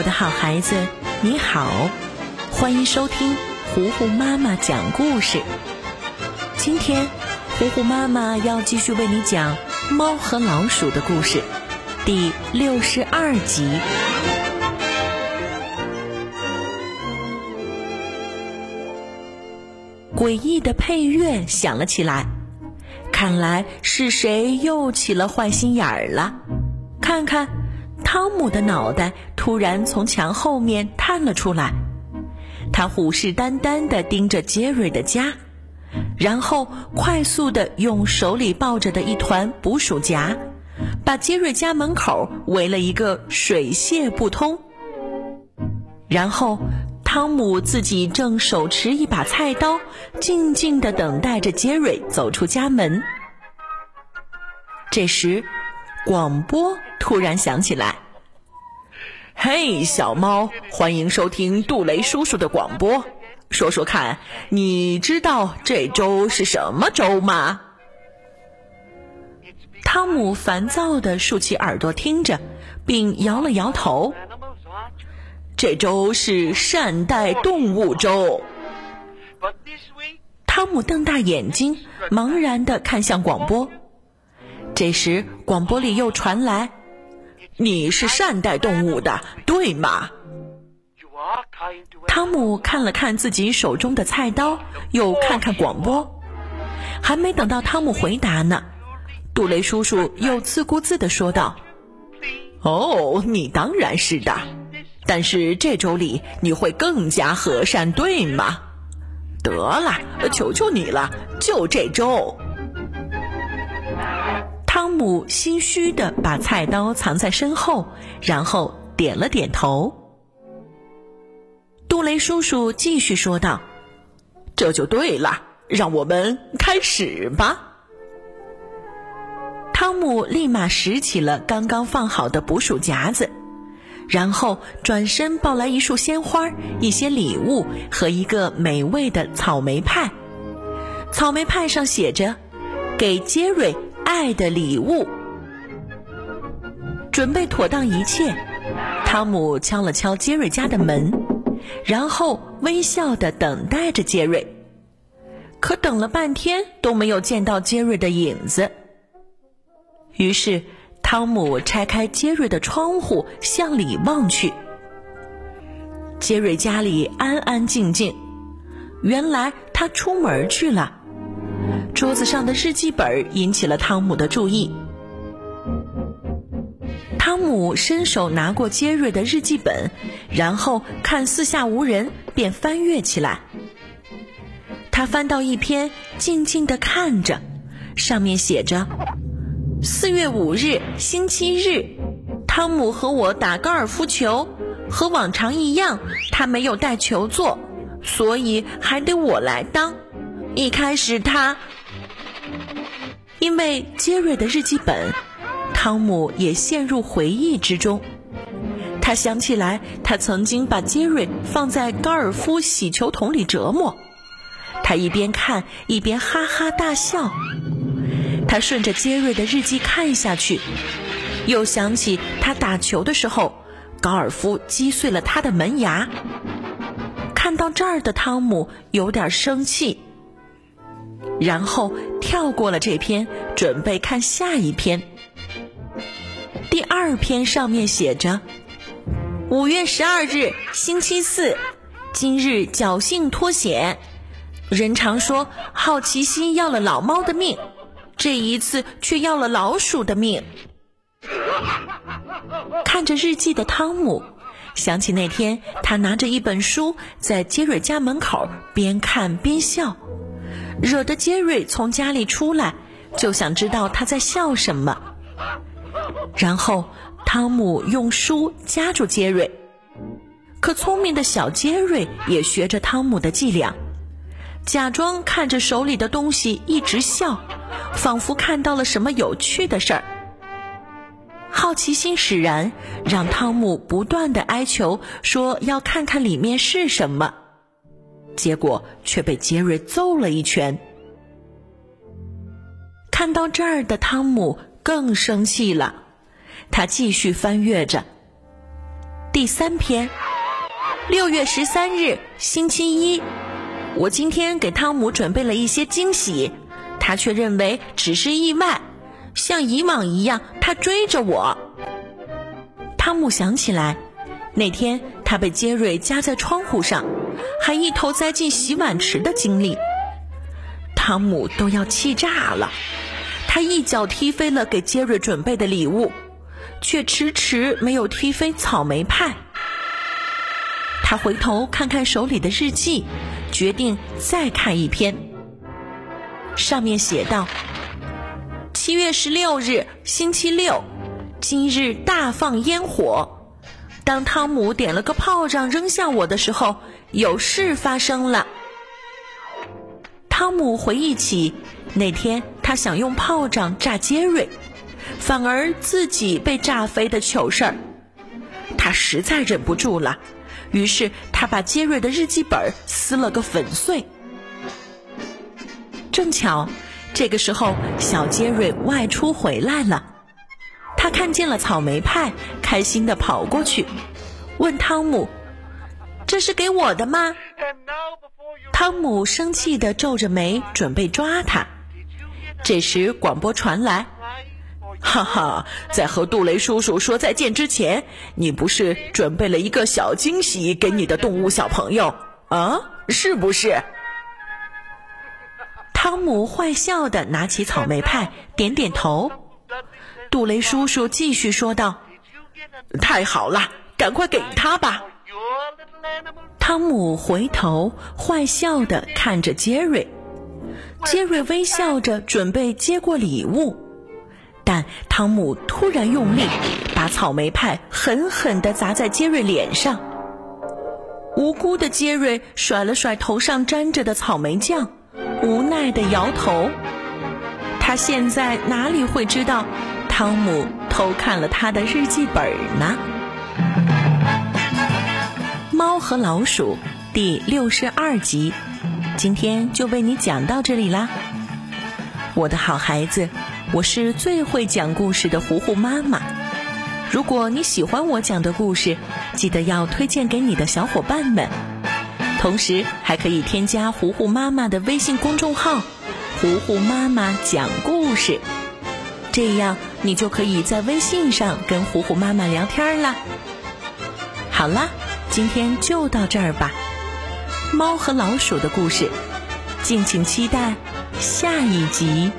我的好孩子，你好，欢迎收听糊糊妈妈讲故事。今天，糊糊妈妈要继续为你讲《猫和老鼠》的故事，第六十二集。诡异的配乐响了起来，看来是谁又起了坏心眼儿了？看看，汤姆的脑袋突然从墙后面探了出来，他虎视眈眈地盯着杰瑞的家，然后快速地用手里抱着的一团捕鼠夹，把杰瑞家门口围了一个水泄不通，然后。汤姆自己正手持一把菜刀，静静地等待着杰瑞走出家门。这时，广播突然想起来：“嘿，小猫，欢迎收听杜雷叔叔的广播。说说看，你知道这周是什么周吗？”汤姆烦躁地竖起耳朵听着，并摇了摇头。这周是善待动物周。汤姆瞪大眼睛，茫然地看向广播。这时，广播里又传来：“你是善待动物的，对吗？”汤姆看了看自己手中的菜刀，又看看广播。还没等到汤姆回答呢，杜雷叔叔又自顾自地说道：“哦，你当然是的。”但是这周里你会更加和善，对吗？得了，求求你了，就这周。汤姆心虚的把菜刀藏在身后，然后点了点头。杜雷叔叔继续说道：“这就对了，让我们开始吧。”汤姆立马拾起了刚刚放好的捕鼠夹子。然后转身抱来一束鲜花、一些礼物和一个美味的草莓派。草莓派上写着：“给杰瑞爱的礼物。”准备妥当一切，汤姆敲了敲杰瑞家的门，然后微笑的等待着杰瑞。可等了半天都没有见到杰瑞的影子，于是。汤姆拆开杰瑞的窗户，向里望去。杰瑞家里安安静静，原来他出门去了。桌子上的日记本引起了汤姆的注意。汤姆伸手拿过杰瑞的日记本，然后看四下无人，便翻阅起来。他翻到一篇，静静的看着，上面写着。四月五日，星期日，汤姆和我打高尔夫球，和往常一样，他没有带球座，所以还得我来当。一开始他，因为杰瑞的日记本，汤姆也陷入回忆之中。他想起来，他曾经把杰瑞放在高尔夫洗球桶里折磨，他一边看一边哈哈大笑。他顺着杰瑞的日记看下去，又想起他打球的时候，高尔夫击碎了他的门牙。看到这儿的汤姆有点生气，然后跳过了这篇，准备看下一篇。第二篇上面写着：“五月十二日，星期四，今日侥幸脱险。人常说，好奇心要了老猫的命。”这一次却要了老鼠的命。看着日记的汤姆，想起那天他拿着一本书在杰瑞家门口边看边笑，惹得杰瑞从家里出来，就想知道他在笑什么。然后汤姆用书夹住杰瑞，可聪明的小杰瑞也学着汤姆的伎俩，假装看着手里的东西一直笑。仿佛看到了什么有趣的事儿，好奇心使然，让汤姆不断的哀求说要看看里面是什么，结果却被杰瑞揍了一拳。看到这儿的汤姆更生气了，他继续翻阅着。第三篇。六月十三日，星期一。我今天给汤姆准备了一些惊喜，他却认为只是意外，像以往一样，他追着我。汤姆想起来，那天他被杰瑞夹在窗户上，还一头栽进洗碗池的经历，汤姆都要气炸了。他一脚踢飞了给杰瑞准备的礼物，却迟迟没有踢飞草莓派。他回头看看手里的日记，决定再看一篇。上面写道：“七月十六日，星期六，今日大放烟火。当汤姆点了个炮仗扔向我的时候，有事发生了。”汤姆回忆起那天。他想用炮仗炸杰瑞，反而自己被炸飞的糗事儿，他实在忍不住了，于是他把杰瑞的日记本撕了个粉碎。正巧这个时候，小杰瑞外出回来了，他看见了草莓派，开心的跑过去，问汤姆：“这是给我的吗？”汤姆生气的皱着眉，准备抓他。这时，广播传来：“哈哈，在和杜雷叔叔说再见之前，你不是准备了一个小惊喜给你的动物小朋友啊？是不是？”汤姆坏笑的拿起草莓派，点点头。杜雷叔叔继续说道：“太好了，赶快给他吧。”汤姆回头坏笑的看着杰瑞。杰瑞微笑着准备接过礼物，但汤姆突然用力把草莓派狠狠地砸在杰瑞脸上。无辜的杰瑞甩了甩头上沾着的草莓酱，无奈地摇头。他现在哪里会知道，汤姆偷看了他的日记本呢？猫和老鼠第六十二集。今天就为你讲到这里啦，我的好孩子，我是最会讲故事的糊糊妈妈。如果你喜欢我讲的故事，记得要推荐给你的小伙伴们，同时还可以添加糊糊妈妈的微信公众号“糊糊妈妈讲故事”，这样你就可以在微信上跟虎虎妈妈聊天啦。好啦，今天就到这儿吧。猫和老鼠的故事，敬请期待下一集。